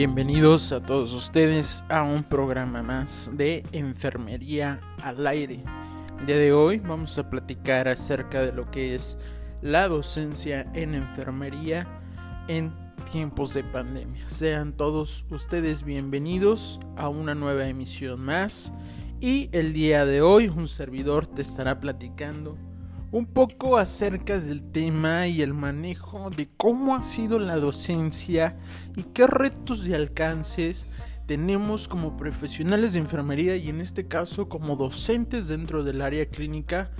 Bienvenidos a todos ustedes a un programa más de Enfermería al Aire. El día de hoy vamos a platicar acerca de lo que es la docencia en enfermería en tiempos de pandemia. Sean todos ustedes bienvenidos a una nueva emisión más y el día de hoy un servidor te estará platicando un poco acerca del tema y el manejo de cómo ha sido la docencia y qué retos de alcances tenemos como profesionales de enfermería y en este caso como docentes dentro del área clínica,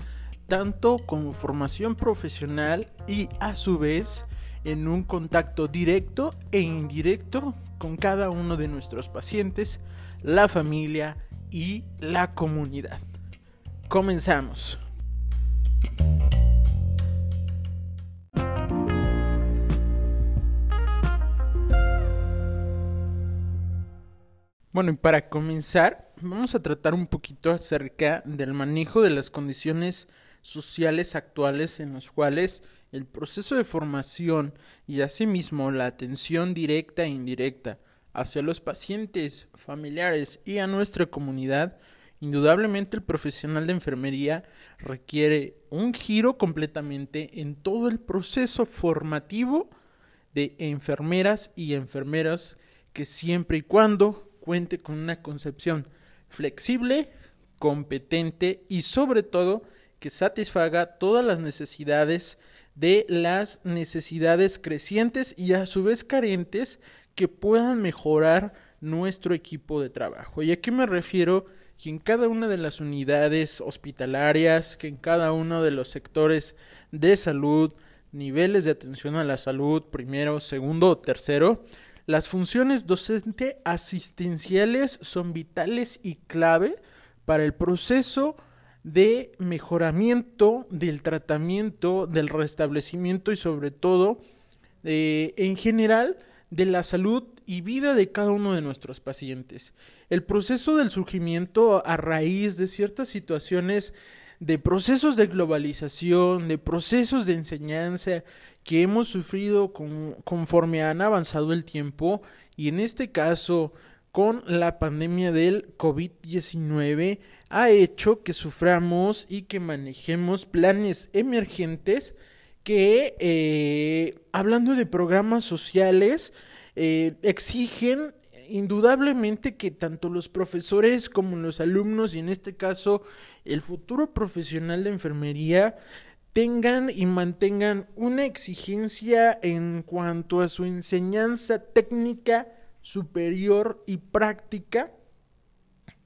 tanto como formación profesional y a su vez en un contacto directo e indirecto con cada uno de nuestros pacientes, la familia y la comunidad. Comenzamos. Bueno, y para comenzar, vamos a tratar un poquito acerca del manejo de las condiciones sociales actuales en las cuales el proceso de formación y asimismo la atención directa e indirecta hacia los pacientes, familiares y a nuestra comunidad, indudablemente el profesional de enfermería requiere un giro completamente en todo el proceso formativo de enfermeras y enfermeras que siempre y cuando cuente con una concepción flexible, competente y sobre todo que satisfaga todas las necesidades de las necesidades crecientes y a su vez carentes que puedan mejorar nuestro equipo de trabajo. ¿Y a qué me refiero? Que en cada una de las unidades hospitalarias, que en cada uno de los sectores de salud, niveles de atención a la salud, primero, segundo o tercero, las funciones docente asistenciales son vitales y clave para el proceso de mejoramiento del tratamiento, del restablecimiento y sobre todo eh, en general de la salud y vida de cada uno de nuestros pacientes. El proceso del surgimiento a raíz de ciertas situaciones de procesos de globalización, de procesos de enseñanza que hemos sufrido conforme han avanzado el tiempo y en este caso con la pandemia del COVID-19 ha hecho que suframos y que manejemos planes emergentes que, eh, hablando de programas sociales, eh, exigen indudablemente que tanto los profesores como los alumnos y en este caso el futuro profesional de enfermería tengan y mantengan una exigencia en cuanto a su enseñanza técnica superior y práctica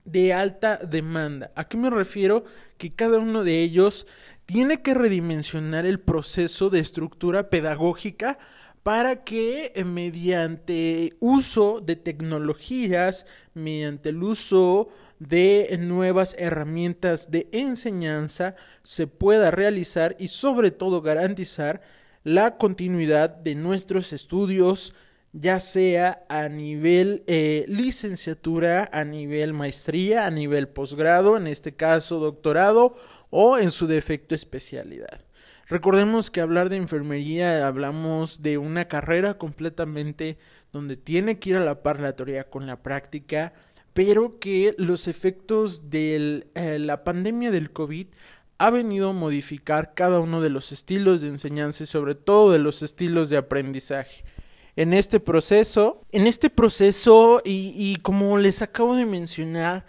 de alta demanda. ¿A qué me refiero? Que cada uno de ellos tiene que redimensionar el proceso de estructura pedagógica para que eh, mediante uso de tecnologías, mediante el uso de nuevas herramientas de enseñanza se pueda realizar y sobre todo garantizar la continuidad de nuestros estudios ya sea a nivel eh, licenciatura, a nivel maestría, a nivel posgrado, en este caso doctorado o en su defecto especialidad. Recordemos que hablar de enfermería hablamos de una carrera completamente donde tiene que ir a la par la teoría con la práctica, pero que los efectos de eh, la pandemia del COVID ha venido a modificar cada uno de los estilos de enseñanza y sobre todo de los estilos de aprendizaje. En este proceso, en este proceso y, y como les acabo de mencionar,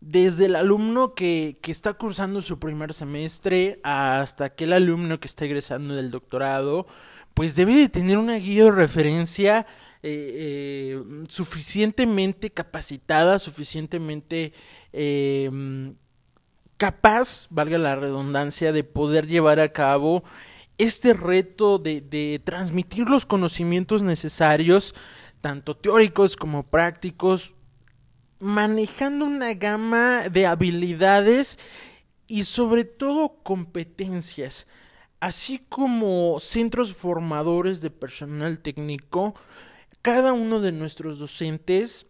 desde el alumno que, que, está cursando su primer semestre hasta aquel alumno que está egresando del doctorado, pues debe de tener una guía de referencia eh, eh, suficientemente capacitada, suficientemente eh, capaz, valga la redundancia, de poder llevar a cabo este reto de, de transmitir los conocimientos necesarios, tanto teóricos como prácticos, manejando una gama de habilidades y sobre todo competencias, así como centros formadores de personal técnico cada uno de nuestros docentes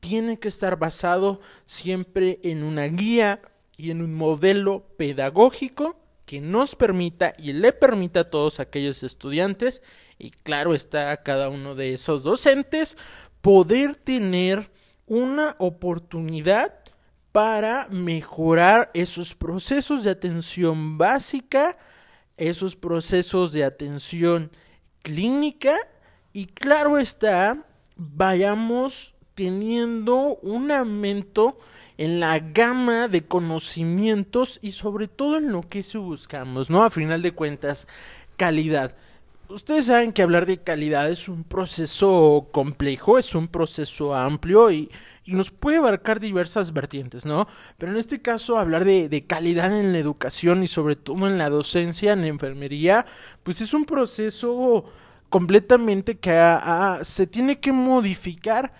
tiene que estar basado siempre en una guía y en un modelo pedagógico que nos permita y le permita a todos aquellos estudiantes y claro está a cada uno de esos docentes poder tener una oportunidad para mejorar esos procesos de atención básica, esos procesos de atención clínica y claro está, vayamos teniendo un aumento en la gama de conocimientos y sobre todo en lo que buscamos, ¿no? A final de cuentas, calidad. Ustedes saben que hablar de calidad es un proceso complejo, es un proceso amplio y, nos puede abarcar diversas vertientes, ¿no? Pero en este caso, hablar de, de, calidad en la educación y sobre todo en la docencia, en la enfermería, pues es un proceso completamente que se tiene que modificar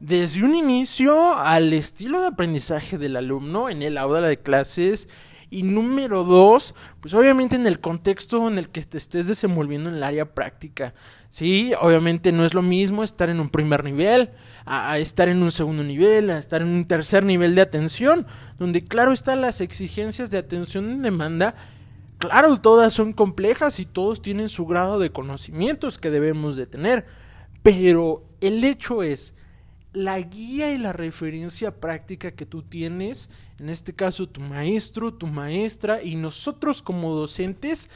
desde un inicio al estilo de aprendizaje del alumno en el aula de clases y número dos, pues obviamente en el contexto en el que te estés desenvolviendo en el área práctica. Sí, obviamente no es lo mismo estar en un primer nivel, a, estar en un segundo nivel, a estar en un tercer nivel de atención, donde claro están las exigencias de atención en demanda. Claro, todas son complejas y todos tienen su grado de conocimientos que debemos de tener. Pero el hecho es, la guía y la referencia práctica que tú tienes, en este caso tu maestro, tu maestra y nosotros como docentes,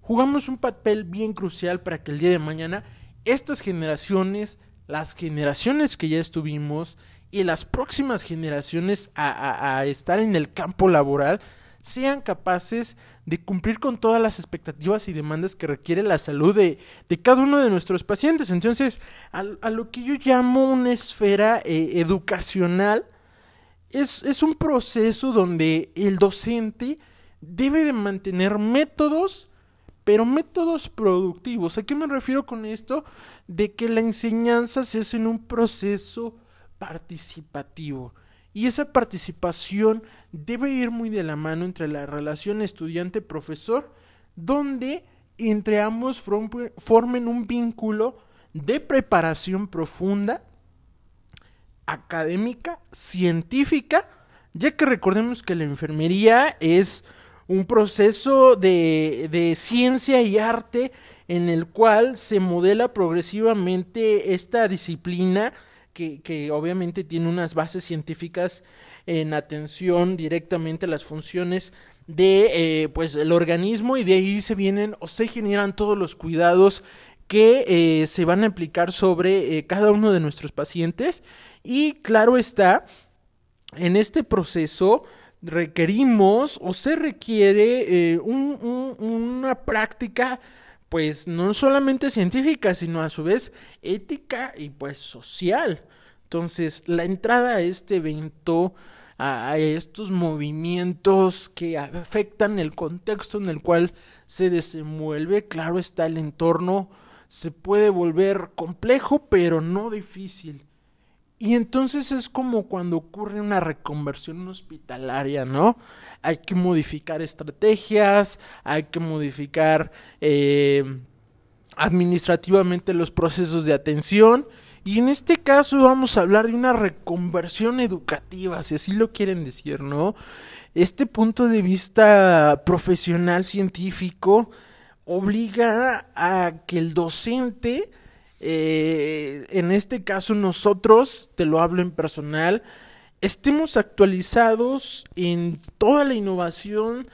jugamos un papel bien crucial para que el día de mañana estas generaciones, las generaciones que ya estuvimos y las próximas generaciones a, a estar en el campo laboral, sean capaces de cumplir con todas las expectativas y demandas que requiere la salud de, cada uno de nuestros pacientes. Entonces, a, lo que yo llamo una esfera eh, educacional, es, es un proceso donde el docente debe de mantener métodos, pero métodos productivos. ¿A qué me refiero con esto? De que la enseñanza se hace en un proceso participativo. Y esa participación debe ir muy de la mano entre la relación estudiante-profesor, donde entre ambos formen un vínculo de preparación profunda, académica, científica, ya que recordemos que la enfermería es un proceso de, de ciencia y arte en el cual se modela progresivamente esta disciplina que, obviamente tiene unas bases científicas en atención directamente a las funciones de eh, pues el organismo y de ahí se vienen o se generan todos los cuidados que eh, se van a aplicar sobre eh, cada uno de nuestros pacientes y claro está en este proceso requerimos o se requiere una práctica pues no solamente científica, sino a su vez ética y pues social. Entonces, la entrada a este evento, a, estos movimientos que afectan el contexto en el cual se desenvuelve, claro está el entorno, se puede volver complejo, pero no difícil. Y entonces es como cuando ocurre una reconversión hospitalaria, ¿no? Hay que modificar estrategias, hay que modificar eh, administrativamente los procesos de atención. Y en este caso vamos a hablar de una reconversión educativa, si así lo quieren decir, ¿no? Este punto de vista profesional científico obliga a que el docente eh, en este caso nosotros, te lo hablo en personal, estemos actualizados en toda la innovación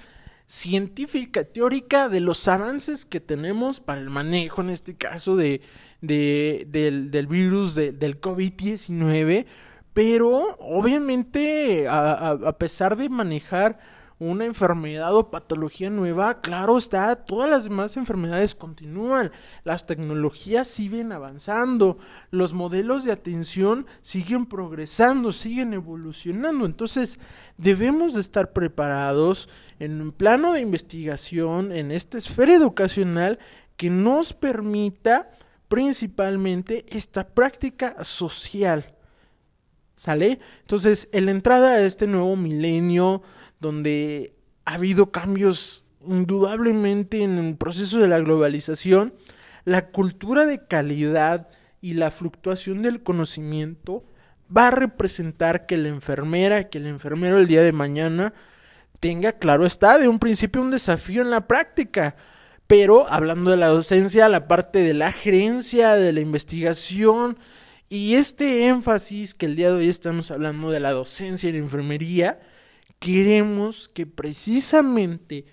científica, teórica de los avances que tenemos para el manejo, en este caso, de, del, virus del COVID-19, pero obviamente a pesar de manejar una enfermedad o patología nueva, claro está, todas las demás enfermedades continúan, las tecnologías siguen avanzando, los modelos de atención siguen progresando, siguen evolucionando, entonces debemos de estar preparados en un plano de investigación, en esta esfera educacional que nos permita principalmente esta práctica social. ¿Sale? Entonces, en la entrada a este nuevo milenio, donde ha habido cambios indudablemente en el proceso de la globalización, la cultura de calidad y la fluctuación del conocimiento va a representar que la enfermera, que el enfermero el día de mañana tenga, claro está, de un principio un desafío en la práctica. Pero hablando de la docencia, la parte de la gerencia, de la investigación Y este énfasis que el día de hoy estamos hablando de la docencia en enfermería, queremos que precisamente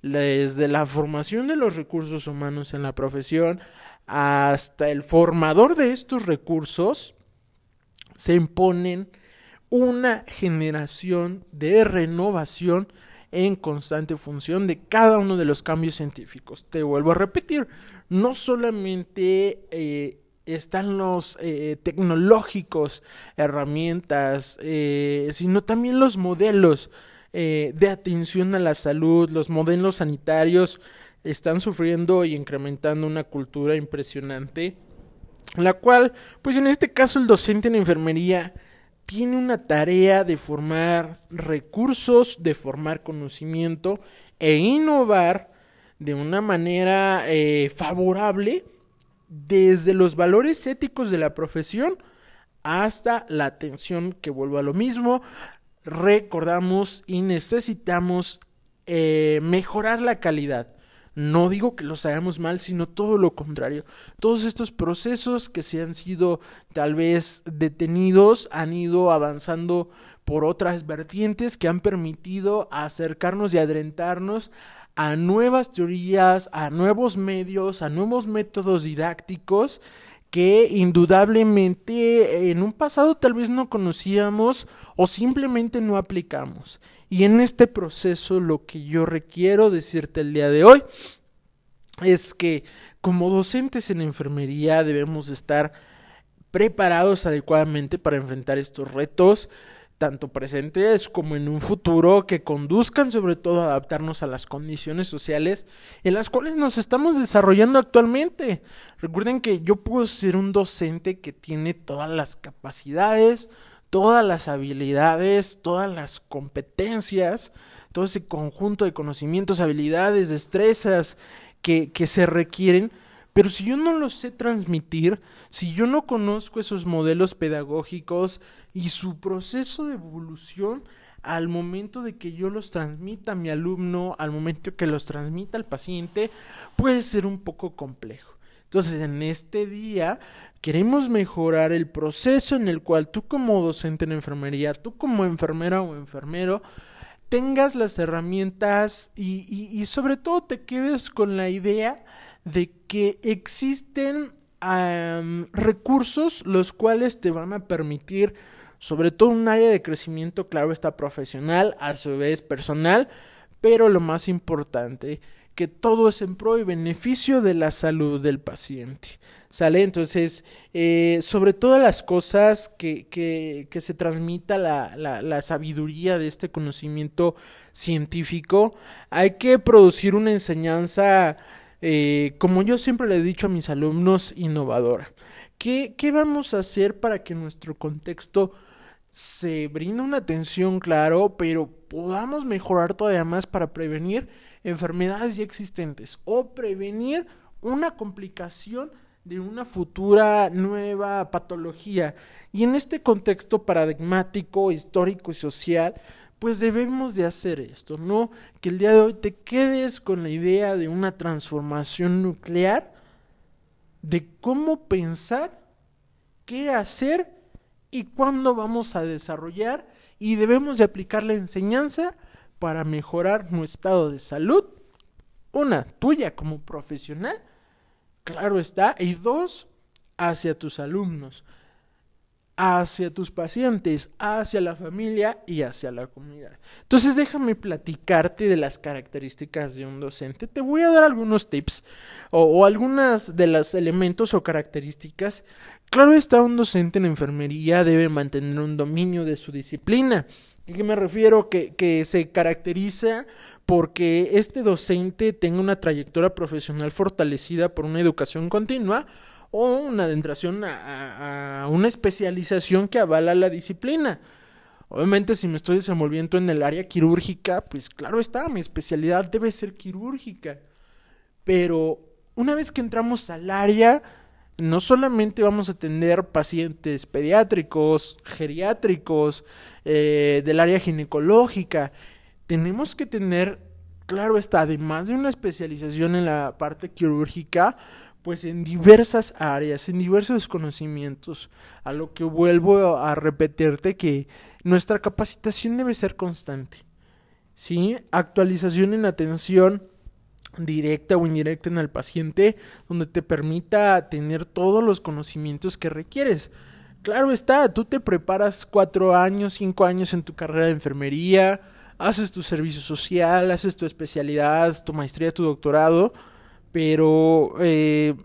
desde la formación de los recursos humanos en la profesión hasta el formador de estos recursos, se imponen una generación de renovación en constante función de cada uno de los cambios científicos. Te vuelvo a repetir, no solamente eh, están los eh, tecnológicos, herramientas, eh, sino también los modelos de atención a la salud, los modelos sanitarios están sufriendo y incrementando una cultura impresionante, la cual, pues en este caso el docente en enfermería tiene una tarea de formar recursos, de formar conocimiento e innovar de una manera eh, favorable desde los valores éticos de la profesión hasta la atención que vuelva a lo mismo. Recordamos y necesitamos eh, mejorar la calidad. No digo que los hagamos mal, sino todo lo contrario. Todos estos procesos que se han sido tal vez detenidos han ido avanzando por otras vertientes que han permitido acercarnos y adrentarnos a nuevas teorías, a nuevos medios, a nuevos métodos didácticos que indudablemente en un pasado tal vez no conocíamos o simplemente no aplicamos. Y en este proceso lo que yo requiero decirte el día de hoy es que como docentes en enfermería debemos estar preparados adecuadamente para enfrentar estos retos tanto presentes como en un futuro, que conduzcan sobre todo a adaptarnos a las condiciones sociales en las cuales nos estamos desarrollando actualmente. Recuerden que yo puedo ser un docente que tiene todas las capacidades, todas las habilidades, todas las competencias, todo ese conjunto de conocimientos, habilidades, destrezas que, que se requieren pero si yo no lo sé transmitir, si yo no conozco esos modelos pedagógicos y su proceso de evolución al momento de que yo los transmita a mi alumno, al momento que los transmita al paciente, puede ser un poco complejo. Entonces, en este día queremos mejorar el proceso en el cual tú como docente en enfermería, tú como enfermera o enfermero, tengas las herramientas y, y sobre todo te quedes con la idea de que existen recursos los cuales te van a permitir, sobre todo un área de crecimiento, claro, está profesional, a su vez personal, pero lo más importante, que todo es en pro y beneficio de la salud del paciente. ¿Sale? Entonces, eh, sobre todas las cosas que, que, que se transmita la, la, la, sabiduría de este conocimiento científico, hay que producir una enseñanza eh, como yo siempre le he dicho a mis alumnos, innovadora. ¿Qué, ¿Qué vamos a hacer para que nuestro contexto se brinde una atención, claro, pero podamos mejorar todavía más para prevenir enfermedades ya existentes o prevenir una complicación de una futura nueva patología. Y en este contexto paradigmático, histórico y social, pues debemos de hacer esto, ¿no? Que el día de hoy te quedes con la idea de una transformación nuclear, de cómo pensar, qué hacer y cuándo vamos a desarrollar y debemos de aplicar la enseñanza para mejorar nuestro estado de salud, una tuya como profesional, claro está, y dos, hacia tus alumnos hacia tus pacientes, hacia la familia y hacia la comunidad. Entonces déjame platicarte de las características de un docente. Te voy a dar algunos tips o, o algunas de los elementos o características. Claro está, un docente en enfermería debe mantener un dominio de su disciplina. ¿A qué me refiero? Que, que se caracteriza porque este docente tenga una trayectoria profesional fortalecida por una educación continua o una adentración a, una especialización que avala la disciplina. Obviamente si me estoy desenvolviendo en el área quirúrgica, pues claro está, mi especialidad debe ser quirúrgica. Pero una vez que entramos al área, no solamente vamos a tener pacientes pediátricos, geriátricos, eh, del área ginecológica, tenemos que tener, claro está, además de una especialización en la parte quirúrgica, pues en diversas áreas, en diversos conocimientos, a lo que vuelvo a repetirte que nuestra capacitación debe ser constante. ¿Sí? Actualización en atención directa o indirecta en el paciente, donde te permita tener todos los conocimientos que requieres. Claro está, tú te preparas cuatro años, cinco años en tu carrera de enfermería, haces tu servicio social, haces tu especialidad, tu maestría, tu doctorado, pero eh,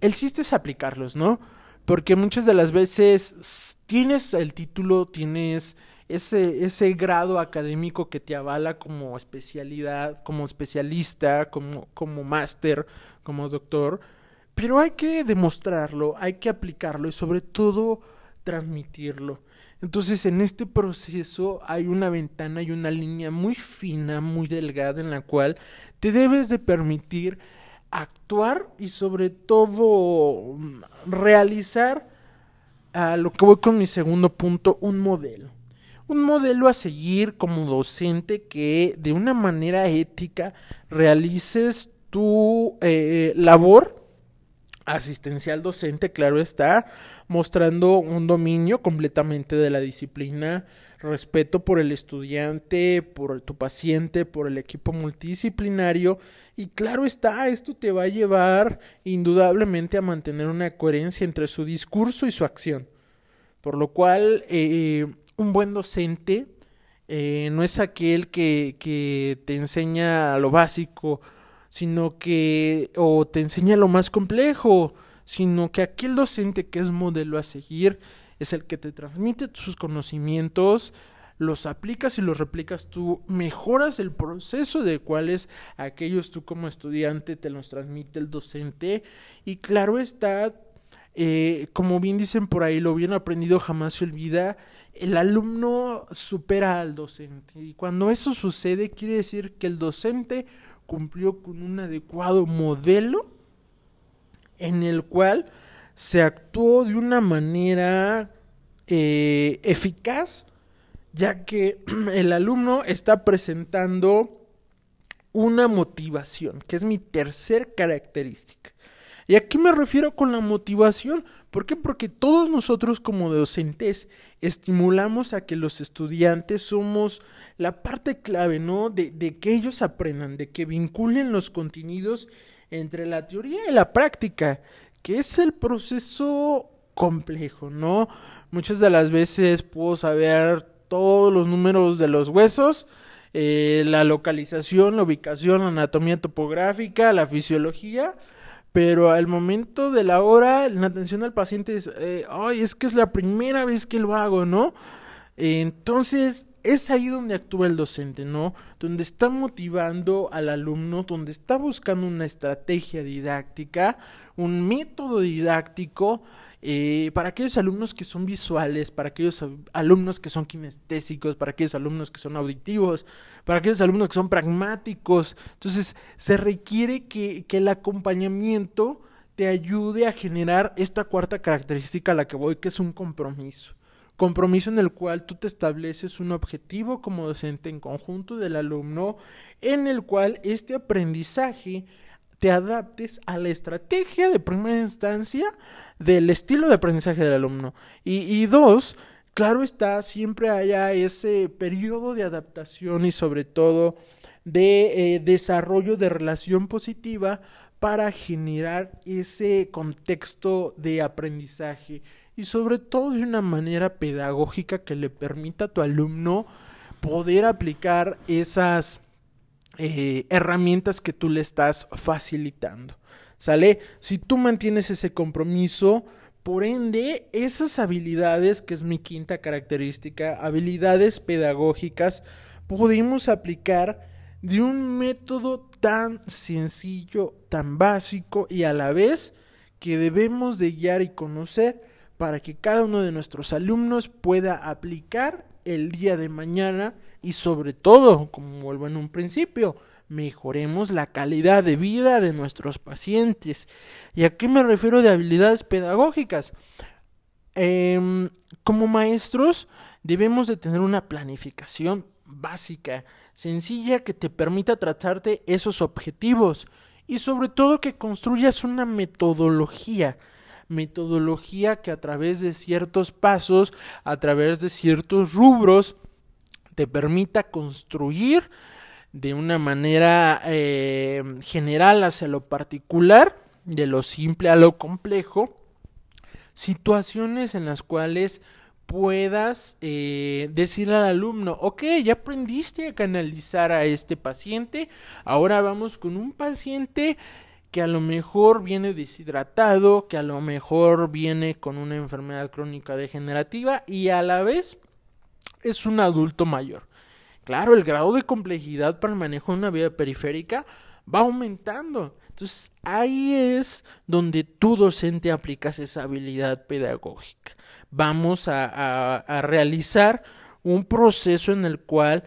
el chiste es aplicarlos, ¿no? Porque muchas de las veces tienes el título, tienes ese, ese grado académico que te avala como especialidad, como especialista, como, como máster, como doctor, pero hay que demostrarlo, hay que aplicarlo y sobre todo transmitirlo. Entonces en este proceso hay una ventana y una línea muy fina, muy delgada en la cual te debes de permitir actuar y sobre todo realizar a lo que voy con mi segundo punto, un modelo. Un modelo a seguir como docente que de una manera ética realices tu eh, labor asistencial docente, claro está, mostrando un dominio completamente de la disciplina, respeto por el estudiante, por tu paciente, por el equipo multidisciplinario y claro está, esto te va a llevar indudablemente a mantener una coherencia entre su discurso y su acción. Por lo cual, eh, un buen docente eh, no es aquel que, que te enseña lo básico, sino que o te enseña lo más complejo, sino que aquel docente que es modelo a seguir es el que te transmite sus conocimientos, los aplicas y los replicas tú, mejoras el proceso de cuáles aquellos tú como estudiante te los transmite el docente. Y claro está, eh, como bien dicen por ahí, lo bien aprendido jamás se olvida, el alumno supera al docente. Y cuando eso sucede quiere decir que el docente cumplió con un adecuado modelo en el cual se actuó de una manera eh, eficaz, ya que el alumno está presentando una motivación, que es mi tercer característica. ¿Y a qué me refiero con la motivación? ¿Por qué? Porque todos nosotros como docentes estimulamos a que los estudiantes somos la parte clave, ¿no? De, que ellos aprendan, de que vinculen los contenidos entre la teoría y la práctica, que es el proceso complejo, ¿no? Muchas de las veces puedo saber todos los números de los huesos, eh, la localización, la ubicación, la anatomía topográfica, la fisiología, pero al momento de la hora, la atención al paciente es, eh, ay, es que es la primera vez que lo hago, ¿no? entonces, es ahí donde actúa el docente, ¿no? Donde está motivando al alumno, donde está buscando una estrategia didáctica, un método didáctico eh, para aquellos alumnos que son visuales, para aquellos alumnos que son kinestésicos, para aquellos alumnos que son auditivos, para aquellos alumnos que son pragmáticos. Entonces, se requiere que, que el acompañamiento te ayude a generar esta cuarta característica a la que voy, que es un compromiso. Compromiso en el cual tú te estableces un objetivo como docente en conjunto del alumno, en el cual este aprendizaje te adaptes a la estrategia de primera instancia del estilo de aprendizaje del alumno. Y, dos, claro está, siempre haya ese periodo de adaptación y sobre todo de eh, desarrollo de relación positiva para generar ese contexto de aprendizaje y sobre todo de una manera pedagógica que le permita a tu alumno poder aplicar esas eh, herramientas que tú le estás facilitando. ¿Sale? Si tú mantienes ese compromiso, por ende, esas habilidades, que es mi quinta característica, habilidades pedagógicas, podemos aplicar de un método tan sencillo, tan básico y a la vez que debemos de guiar y conocer para que cada uno de nuestros alumnos pueda aplicar el día de mañana y sobre todo, como vuelvo en un principio, mejoremos la calidad de vida de nuestros pacientes. ¿Y a qué me refiero de habilidades pedagógicas? Em, como maestros debemos de tener una planificación básica, sencilla, que te permita tratarte esos objetivos y sobre todo que construyas una metodología metodología que a través de ciertos pasos, a través de ciertos rubros, te permita construir de una manera eh, general hacia lo particular, de lo simple a lo complejo, situaciones en las cuales puedas eh, decirle al alumno, ok, ya aprendiste a canalizar a este paciente, ahora vamos con un paciente que a lo mejor viene deshidratado, que a lo mejor viene con una enfermedad crónica degenerativa y a la vez es un adulto mayor. Claro, el grado de complejidad para el manejo de una vía periférica va aumentando. Entonces ahí es donde tu docente aplicas esa habilidad pedagógica. Vamos a, a realizar un proceso en el cual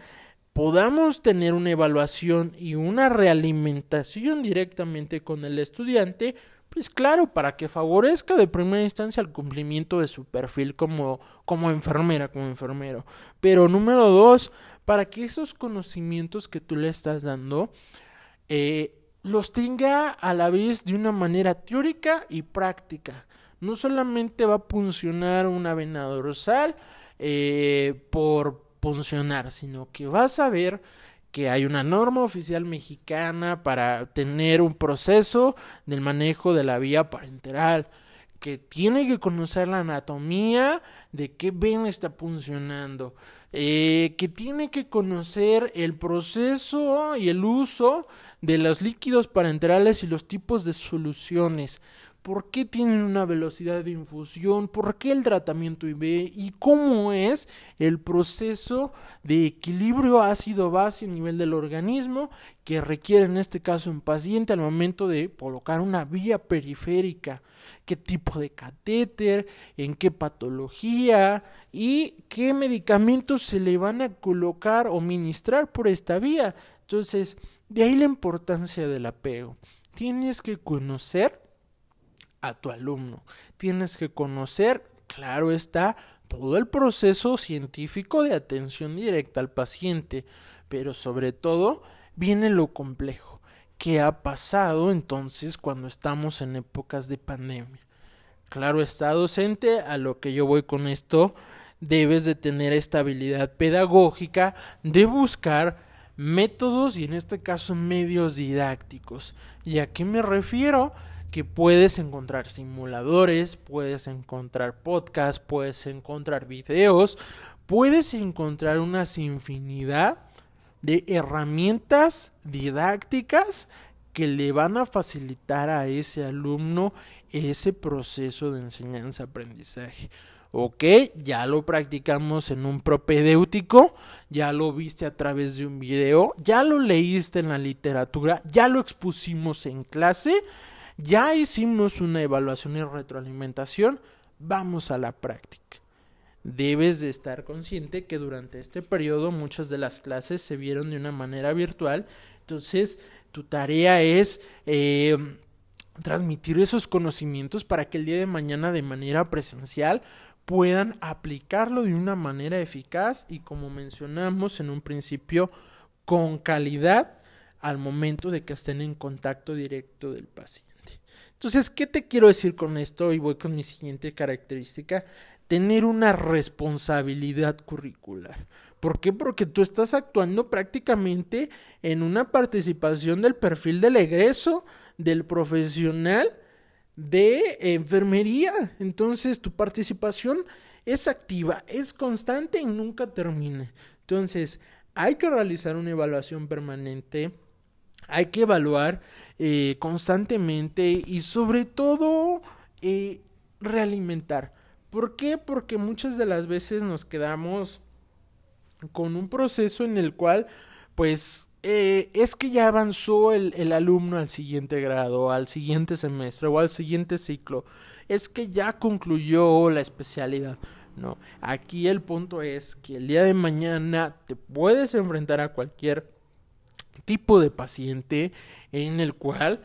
podamos tener una evaluación y una realimentación directamente con el estudiante, pues claro, para que favorezca de primera instancia el cumplimiento de su perfil como, como enfermera, como enfermero. Pero número dos, para que esos conocimientos que tú le estás dando eh, los tenga a la vez de una manera teórica y práctica. No solamente va a funcionar una vena dorsal eh, por funcionar, sino que vas a ver que hay una norma oficial mexicana para tener un proceso del manejo de la vía parenteral, que tiene que conocer la anatomía de qué vena está funcionando, eh, que tiene que conocer el proceso y el uso de los líquidos parenterales y los tipos de soluciones, por qué tienen una velocidad de infusión, por qué el tratamiento IV y cómo es el proceso de equilibrio ácido-base a nivel del organismo que requiere en este caso un paciente al momento de colocar una vía periférica, qué tipo de catéter, en qué patología y qué medicamentos se le van a colocar o ministrar por esta vía. Entonces, de ahí la importancia del apego. Tienes que conocer a tu alumno. Tienes que conocer, claro está, todo el proceso científico de atención directa al paciente, pero sobre todo viene lo complejo. ¿Qué ha pasado entonces cuando estamos en épocas de pandemia? Claro está, docente, a lo que yo voy con esto, debes de tener esta habilidad pedagógica de buscar métodos y en este caso medios didácticos. ¿Y a qué me refiero? Que puedes encontrar simuladores, puedes encontrar podcasts, puedes encontrar videos, puedes encontrar una infinidad de herramientas didácticas que le van a facilitar a ese alumno ese proceso de enseñanza-aprendizaje. Ok, ya lo practicamos en un propedéutico, ya lo viste a través de un video, ya lo leíste en la literatura, ya lo expusimos en clase ya hicimos una evaluación y retroalimentación, vamos a la práctica. Debes de estar consciente que durante este periodo muchas de las clases se vieron de una manera virtual, entonces tu tarea es eh, transmitir esos conocimientos para que el día de mañana de manera presencial puedan aplicarlo de una manera eficaz y como mencionamos en un principio con calidad al momento de que estén en contacto directo del paciente. Entonces, ¿qué te quiero decir con esto? Y voy con mi siguiente característica. Tener una responsabilidad curricular. ¿Por qué? Porque tú estás actuando prácticamente en una participación del perfil del egreso del profesional de enfermería. Entonces, tu participación es activa, es constante y nunca termina. Entonces, hay que realizar una evaluación permanente hay que evaluar eh, constantemente y sobre todo eh, realimentar. ¿Por qué? Porque muchas de las veces nos quedamos con un proceso en el cual pues eh, es que ya avanzó el, el, alumno al siguiente grado, al siguiente semestre o al siguiente ciclo. Es que ya concluyó la especialidad. No, aquí el punto es que el día de mañana te puedes enfrentar a cualquier tipo de paciente en el cual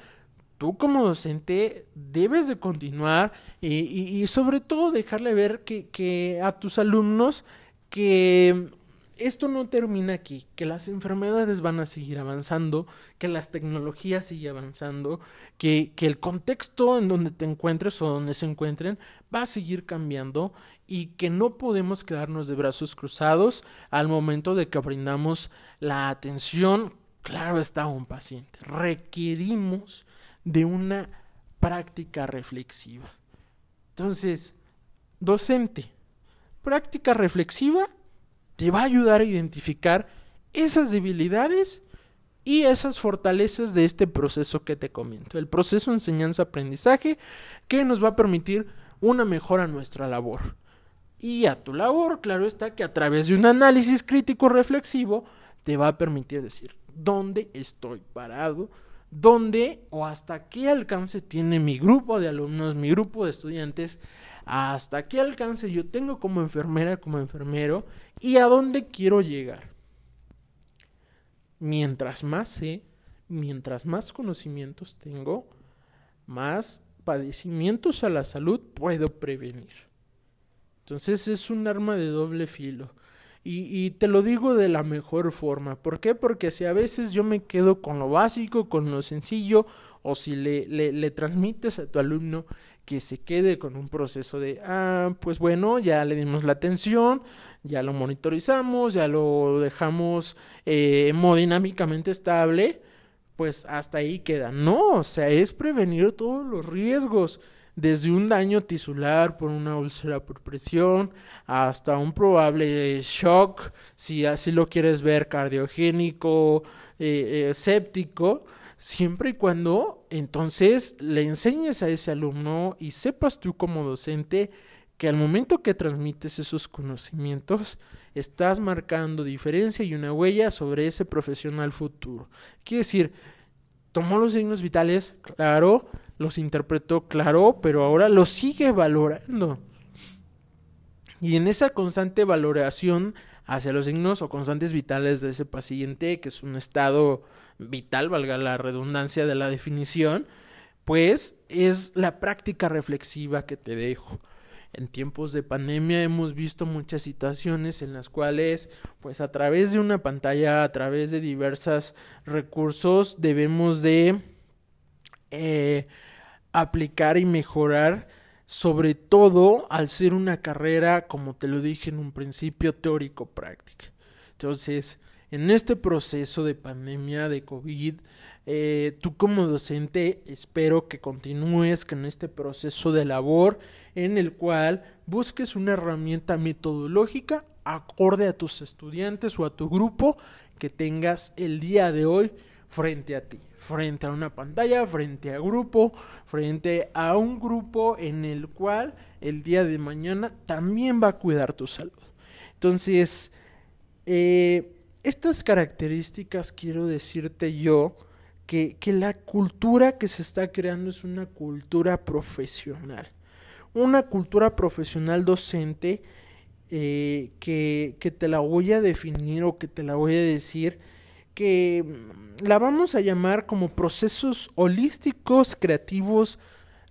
tú como docente debes de continuar y, sobre todo dejarle ver que, a tus alumnos que esto no termina aquí, que las enfermedades van a seguir avanzando, que las tecnologías siguen avanzando, que, que el contexto en donde te encuentres o donde se encuentren va a seguir cambiando y que no podemos quedarnos de brazos cruzados al momento de que brindamos la atención, claro está, un paciente. Requerimos de una práctica reflexiva. Entonces, docente, práctica reflexiva te va a ayudar a identificar esas debilidades y esas fortalezas de este proceso que te comento, el proceso enseñanza-aprendizaje que nos va a permitir una mejora a nuestra labor. Y a tu labor, claro está que a través de un análisis crítico reflexivo te va a permitir decir dónde estoy parado, dónde o hasta qué alcance tiene mi grupo de alumnos, mi grupo de estudiantes, hasta qué alcance yo tengo como enfermera, como enfermero y a dónde quiero llegar. Mientras más sé, mientras más conocimientos tengo, más padecimientos a la salud puedo prevenir. Entonces es un arma de doble filo. Y, te lo digo de la mejor forma. ¿Por qué? Porque si a veces yo me quedo con lo básico, con lo sencillo, o si le, le, le transmites a tu alumno que se quede con un proceso de, ah, pues bueno, ya le dimos la atención, ya lo monitorizamos, ya lo dejamos eh, hemodinámicamente estable, pues hasta ahí queda. No, o sea, es prevenir todos los riesgos, desde un daño tisular por una úlcera por presión hasta un probable shock, si así lo quieres ver, cardiogénico, eh, eh, séptico siempre y cuando entonces le enseñes a ese alumno y sepas tú como docente que al momento que transmites esos conocimientos estás marcando diferencia y una huella sobre ese profesional futuro. Quiere decir, tomó los signos vitales, claro, los interpretó, claro, pero ahora los sigue valorando. Y en esa constante valoración hacia los signos o constantes vitales de ese paciente, que es un estado vital, valga la redundancia de la definición, pues es la práctica reflexiva que te dejo. En tiempos de pandemia hemos visto muchas situaciones en las cuales, pues a través de una pantalla, a través de diversos recursos, debemos de eh, aplicar y mejorar sobre todo al ser una carrera, como te lo dije en un principio, teórico-práctica. Entonces, en este proceso de pandemia de COVID, eh, tú como docente espero que continúes con este proceso de labor en el cual busques una herramienta metodológica acorde a tus estudiantes o a tu grupo que tengas el día de hoy frente a ti frente a una pantalla, frente a grupo, frente a un grupo en el cual el día de mañana también va a cuidar tu salud. Entonces, eh, estas características quiero decirte yo que, la cultura que se está creando es una cultura profesional. Una cultura profesional docente eh, que, que te la voy a definir o que te la voy a decir que mm, la vamos a llamar como procesos holísticos, creativos,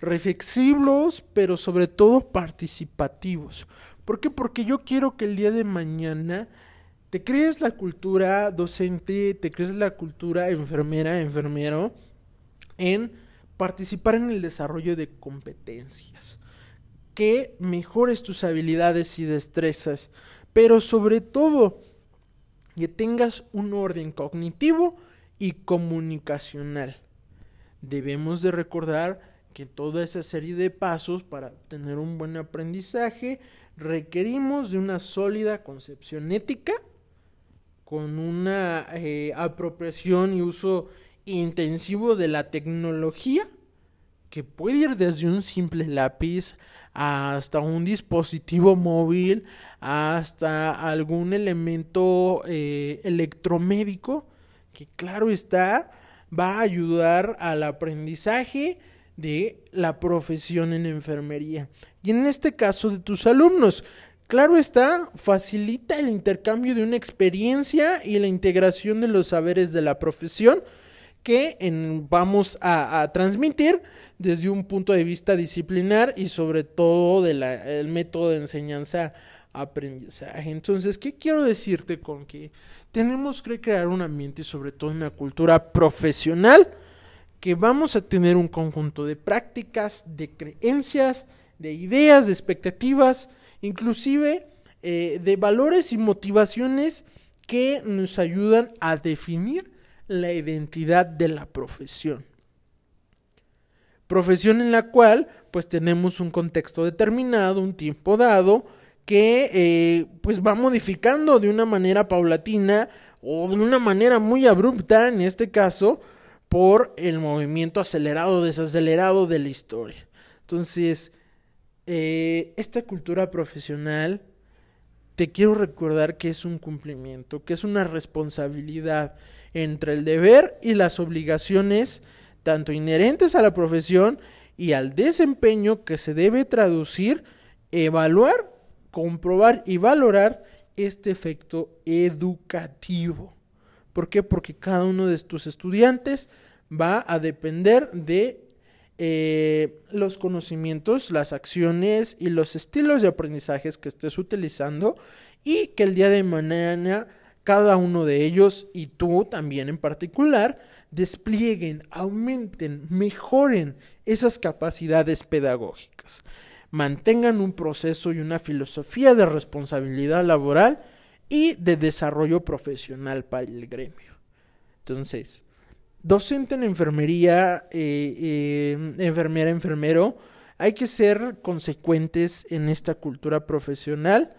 reflexivos, pero sobre todo participativos. ¿Por qué? Porque yo quiero que el día de mañana te crees la cultura docente, te crees la cultura enfermera, enfermero, en participar en el desarrollo de competencias, que mejores tus habilidades y destrezas, pero sobre todo que tengas un orden cognitivo y comunicacional. Debemos de recordar que toda esa serie de pasos para tener un buen aprendizaje requerimos de una sólida concepción ética, con una eh, apropiación y uso intensivo de la tecnología, que puede ir desde un simple lápiz hasta un dispositivo móvil, hasta algún elemento eh, electromédico que claro está va a ayudar al aprendizaje de la profesión en enfermería. Y en este caso de tus alumnos, claro está, facilita el intercambio de una experiencia y la integración de los saberes de la profesión que vamos a, transmitir desde un punto de vista disciplinar y sobre todo del método de enseñanza aprendizaje. Entonces, ¿qué quiero decirte con que tenemos que crear un ambiente, sobre todo una cultura profesional, que vamos a tener un conjunto de prácticas, de creencias, de ideas, de expectativas, inclusive eh, de valores y motivaciones que nos ayudan a definir la identidad de la profesión. Profesión en la cual pues tenemos un contexto determinado, un tiempo dado, que eh, pues va modificando de una manera paulatina o de una manera muy abrupta en este caso por el movimiento acelerado desacelerado de la historia. Entonces eh, esta cultura profesional te quiero recordar que es un cumplimiento que es una responsabilidad entre el deber y las obligaciones tanto inherentes a la profesión y al desempeño que se debe traducir, evaluar comprobar y valorar este efecto educativo. ¿Por qué? Porque cada uno de tus estudiantes va a depender de eh, los conocimientos, las acciones y los estilos de aprendizajes que estés utilizando y que el día de mañana cada uno de ellos y tú también en particular desplieguen, aumenten, mejoren esas capacidades pedagógicas mantengan un proceso y una filosofía de responsabilidad laboral y de desarrollo profesional para el gremio. Entonces, docente en enfermería, eh, eh, enfermera, enfermero, hay que ser consecuentes en esta cultura profesional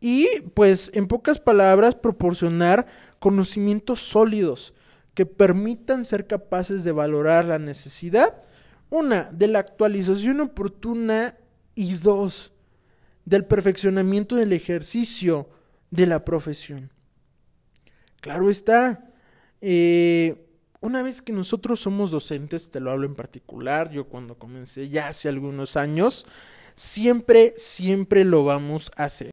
y, pues, en pocas palabras, proporcionar conocimientos sólidos que permitan ser capaces de valorar la necesidad, una, de la actualización oportuna y dos, del perfeccionamiento del ejercicio de la profesión. Claro está, eh, una vez que nosotros somos docentes, te lo hablo en particular, yo cuando comencé ya hace algunos años, siempre, siempre lo vamos a hacer.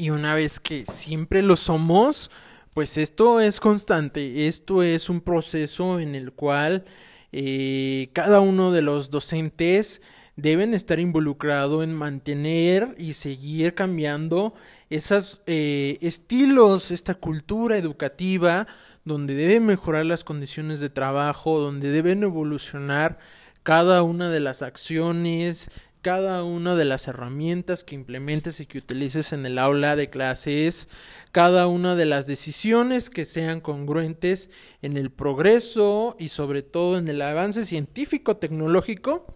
Y una vez que siempre lo somos, pues esto es constante, esto es un proceso en el cual eh, cada uno de los docentes deben estar involucrados en mantener y seguir cambiando esos eh, estilos, esta cultura educativa, donde deben mejorar las condiciones de trabajo, donde deben evolucionar cada una de las acciones, cada una de las herramientas que implementes y que utilices en el aula de clases, cada una de las decisiones que sean congruentes en el progreso y sobre todo en el avance científico tecnológico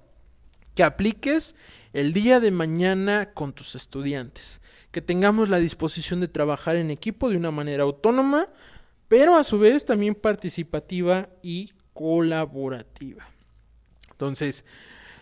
que apliques el día de mañana con tus estudiantes, que tengamos la disposición de trabajar en equipo de una manera autónoma, pero a su vez también participativa y colaborativa. Entonces,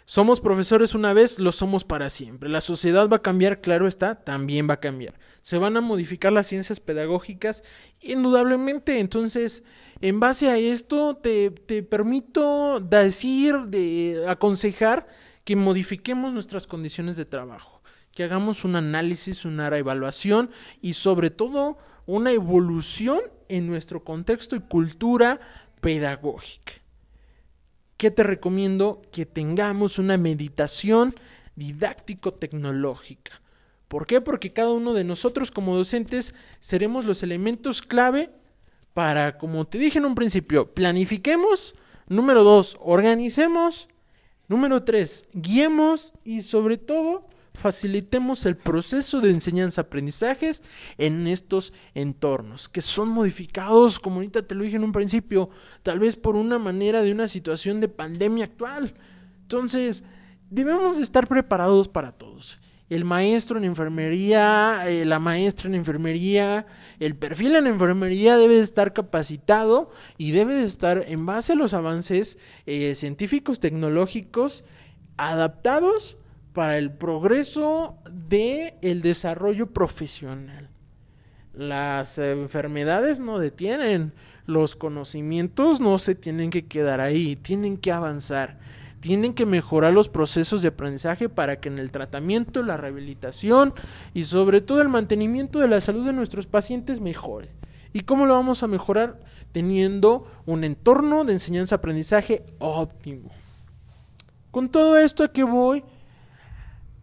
somos profesores una vez, lo somos para siempre. La sociedad va a cambiar, claro está, también va a cambiar. Se van a modificar las ciencias pedagógicas, indudablemente. Entonces, en base a esto, te, te permito decir, de aconsejar que modifiquemos nuestras condiciones de trabajo, que hagamos un análisis, una evaluación y sobre todo una evolución en nuestro contexto y cultura pedagógica. ¿Qué te recomiendo? Que tengamos una meditación didáctico-tecnológica. ¿Por qué? Porque cada uno de nosotros como docentes seremos los elementos clave para, como te dije en un principio, planifiquemos. Número dos, organicemos. Número 3. Guiemos y sobre todo facilitemos el proceso de enseñanza-aprendizajes en estos entornos, que son modificados, como ahorita te lo dije en un principio, tal vez por una manera de una situación de pandemia actual. Entonces, debemos estar preparados para todos el maestro en enfermería, eh, la maestra en enfermería, el perfil en enfermería debe estar capacitado y debe de estar en base a los avances eh, científicos, tecnológicos, adaptados para el progreso el desarrollo profesional. Las enfermedades no detienen, los conocimientos no se tienen que quedar ahí, tienen que avanzar tienen que mejorar los procesos de aprendizaje para que en el tratamiento, la rehabilitación y sobre todo el mantenimiento de la salud de nuestros pacientes mejore. ¿Y cómo lo vamos a mejorar? Teniendo un entorno de enseñanza-aprendizaje óptimo. Con todo esto a que voy,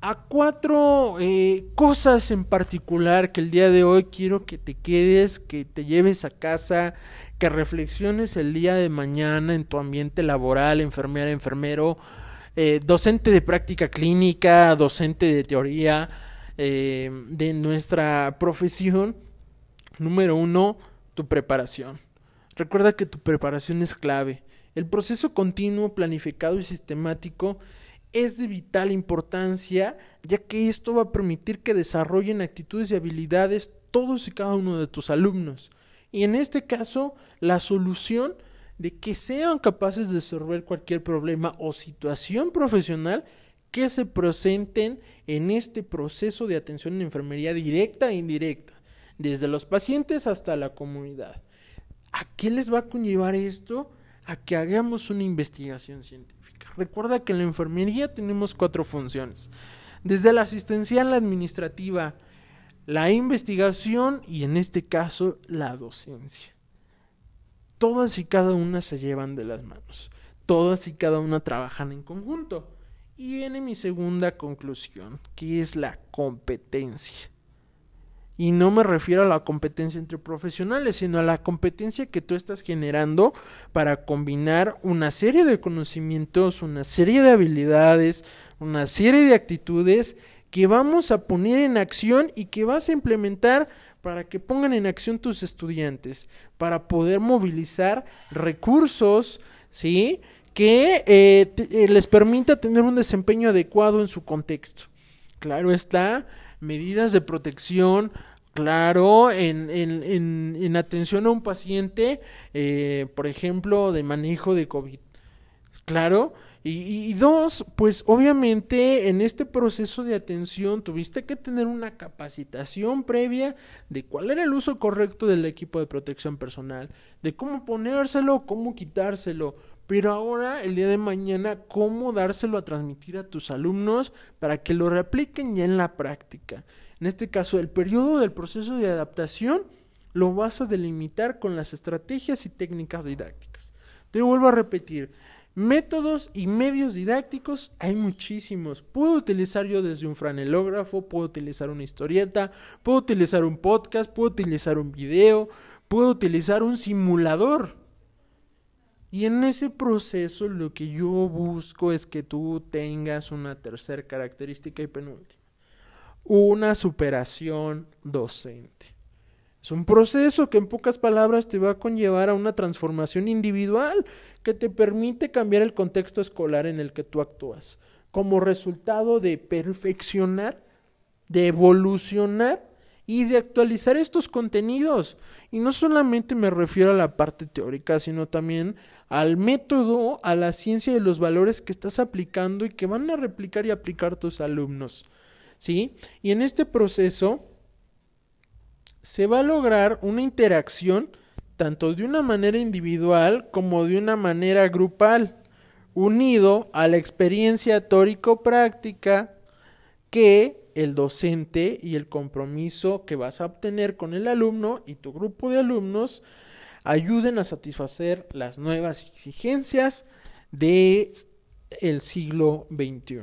a cuatro eh, cosas en particular que el día de hoy quiero que te quedes, que te lleves a casa, que reflexiones el día de mañana en tu ambiente laboral, enfermera, enfermero, eh, docente de práctica clínica, docente de teoría eh, de nuestra profesión. Número uno, tu preparación. Recuerda que tu preparación es clave. El proceso continuo, planificado y sistemático es de vital importancia, ya que esto va a permitir que desarrollen actitudes y habilidades todos y cada uno de tus alumnos. Y en este caso, la solución de que sean capaces de resolver cualquier problema o situación profesional que se presenten en este proceso de atención en enfermería directa e indirecta, desde los pacientes hasta la comunidad. ¿A qué les va a conllevar esto? A que hagamos una investigación científica. Recuerda que en la enfermería tenemos cuatro funciones. Desde la asistencial, la administrativa, la investigación y en este caso la docencia. Todas y cada una se llevan de las manos. Todas y cada una trabajan en conjunto. Y viene mi segunda conclusión, que es la competencia. Y no me refiero a la competencia entre profesionales, sino a la competencia que tú estás generando para combinar una serie de conocimientos, una serie de habilidades, una serie de actitudes que vamos a poner en acción y que vas a implementar para que pongan en acción tus estudiantes, para poder movilizar recursos, ¿sí? Que eh, eh, les permita tener un desempeño adecuado en su contexto. Claro está, medidas de protección, Claro, en, en, en, atención a un paciente, eh, por ejemplo, de manejo de COVID. Claro. Y, y, dos, pues obviamente en este proceso de atención tuviste que tener una capacitación previa de cuál era el uso correcto del equipo de protección personal, de cómo ponérselo, cómo quitárselo, pero ahora, el día de mañana, cómo dárselo a transmitir a tus alumnos para que lo repliquen ya en la práctica. En este caso, el periodo del proceso de adaptación lo vas a delimitar con las estrategias y técnicas didácticas. Te vuelvo a repetir, métodos y medios didácticos hay muchísimos. Puedo utilizar yo desde un franelógrafo, puedo utilizar una historieta, puedo utilizar un podcast, puedo utilizar un video, puedo utilizar un simulador. Y en ese proceso lo que yo busco es que tú tengas una tercera característica y penúltima una superación docente. Es un proceso que en pocas palabras te va a conllevar a una transformación individual que te permite cambiar el contexto escolar en el que tú actúas, como resultado de perfeccionar, de evolucionar y de actualizar estos contenidos. Y no solamente me refiero a la parte teórica, sino también al método, a la ciencia de los valores que estás aplicando y que van a replicar y aplicar tus alumnos. ¿Sí? Y en este proceso se va a lograr una interacción tanto de una manera individual como de una manera grupal, unido a la experiencia teórico-práctica que el docente y el compromiso que vas a obtener con el alumno y tu grupo de alumnos ayuden a satisfacer las nuevas exigencias de siglo XXI.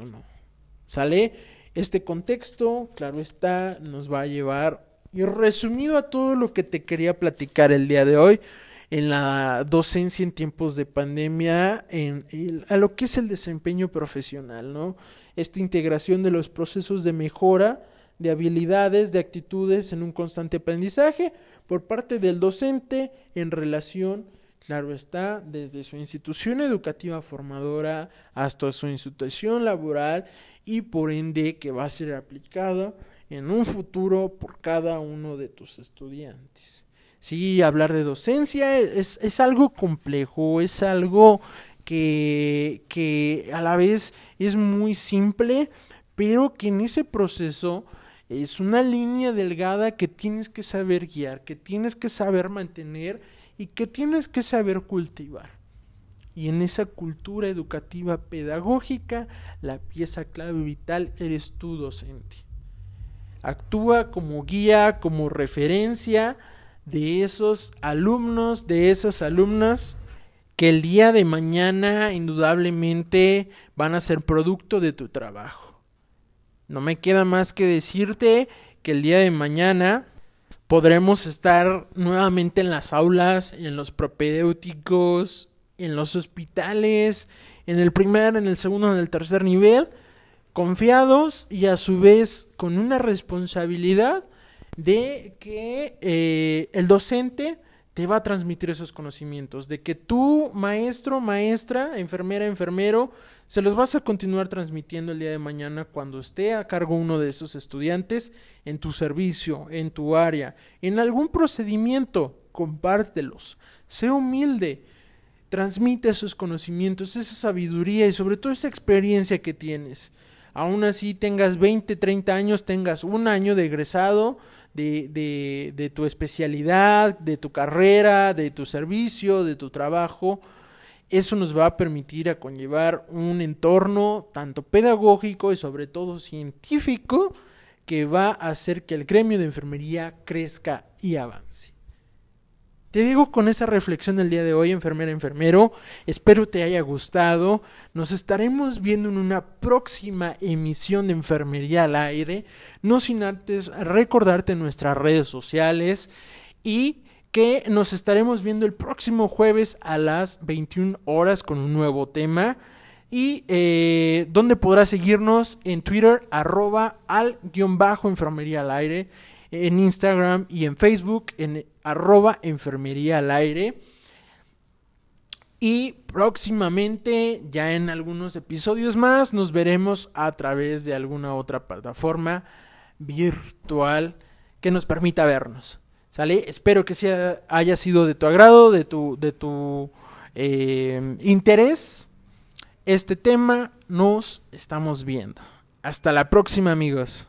¿Sale? Este contexto, claro está, nos va a llevar, y resumido a todo lo que te quería platicar el día de hoy, en la docencia en tiempos de pandemia, en a lo que es el desempeño profesional, ¿no? Esta integración de los procesos de mejora, de habilidades, de actitudes en un constante aprendizaje por parte del docente en relación Claro está, desde su institución educativa formadora hasta su institución laboral y por ende que va a ser aplicada en un futuro por cada uno de tus estudiantes. Sí, hablar de docencia es, es algo complejo, es algo que, que a la vez es muy simple, pero que en ese proceso es una línea delgada que tienes que saber guiar, que tienes que saber mantener y que tienes que saber cultivar. Y en esa cultura educativa pedagógica, la pieza clave vital eres tú docente. Actúa como guía, como referencia de esos alumnos, de esas alumnas que el día de mañana indudablemente van a ser producto de tu trabajo. No me queda más que decirte que el día de mañana podremos estar nuevamente en las aulas, en los propedéuticos, en los hospitales, en el primer, en el segundo, en el tercer nivel, confiados y a su vez con una responsabilidad de que eh, el docente te va a transmitir esos conocimientos, de que tú, maestro, maestra, enfermera, enfermero, se los vas a continuar transmitiendo el día de mañana cuando esté a cargo uno de esos estudiantes en tu servicio, en tu área, en algún procedimiento, compártelos, sé humilde, transmite esos conocimientos, esa sabiduría y sobre todo esa experiencia que tienes. Aún así tengas 20, 30 años, tengas un año de egresado, de, de, tu especialidad, de tu carrera, de tu servicio, de tu trabajo. Eso nos va a permitir a conllevar un entorno tanto pedagógico y sobre todo científico que va a hacer que el gremio de enfermería crezca y avance. Te digo con esa reflexión del día de hoy, enfermera, enfermero. Espero te haya gustado. Nos estaremos viendo en una próxima emisión de Enfermería al Aire. No sin antes recordarte nuestras redes sociales y que nos estaremos viendo el próximo jueves a las 21 horas con un nuevo tema. Y eh, donde podrás seguirnos en Twitter, arroba al guion bajo enfermería al aire en Instagram y en Facebook en arroba enfermería al aire. Y próximamente, ya en algunos episodios más, nos veremos a través de alguna otra plataforma virtual que nos permita vernos. ¿Sale? Espero que sea, haya sido de tu agrado, de tu, de tu eh, interés. Este tema nos estamos viendo. Hasta la próxima amigos.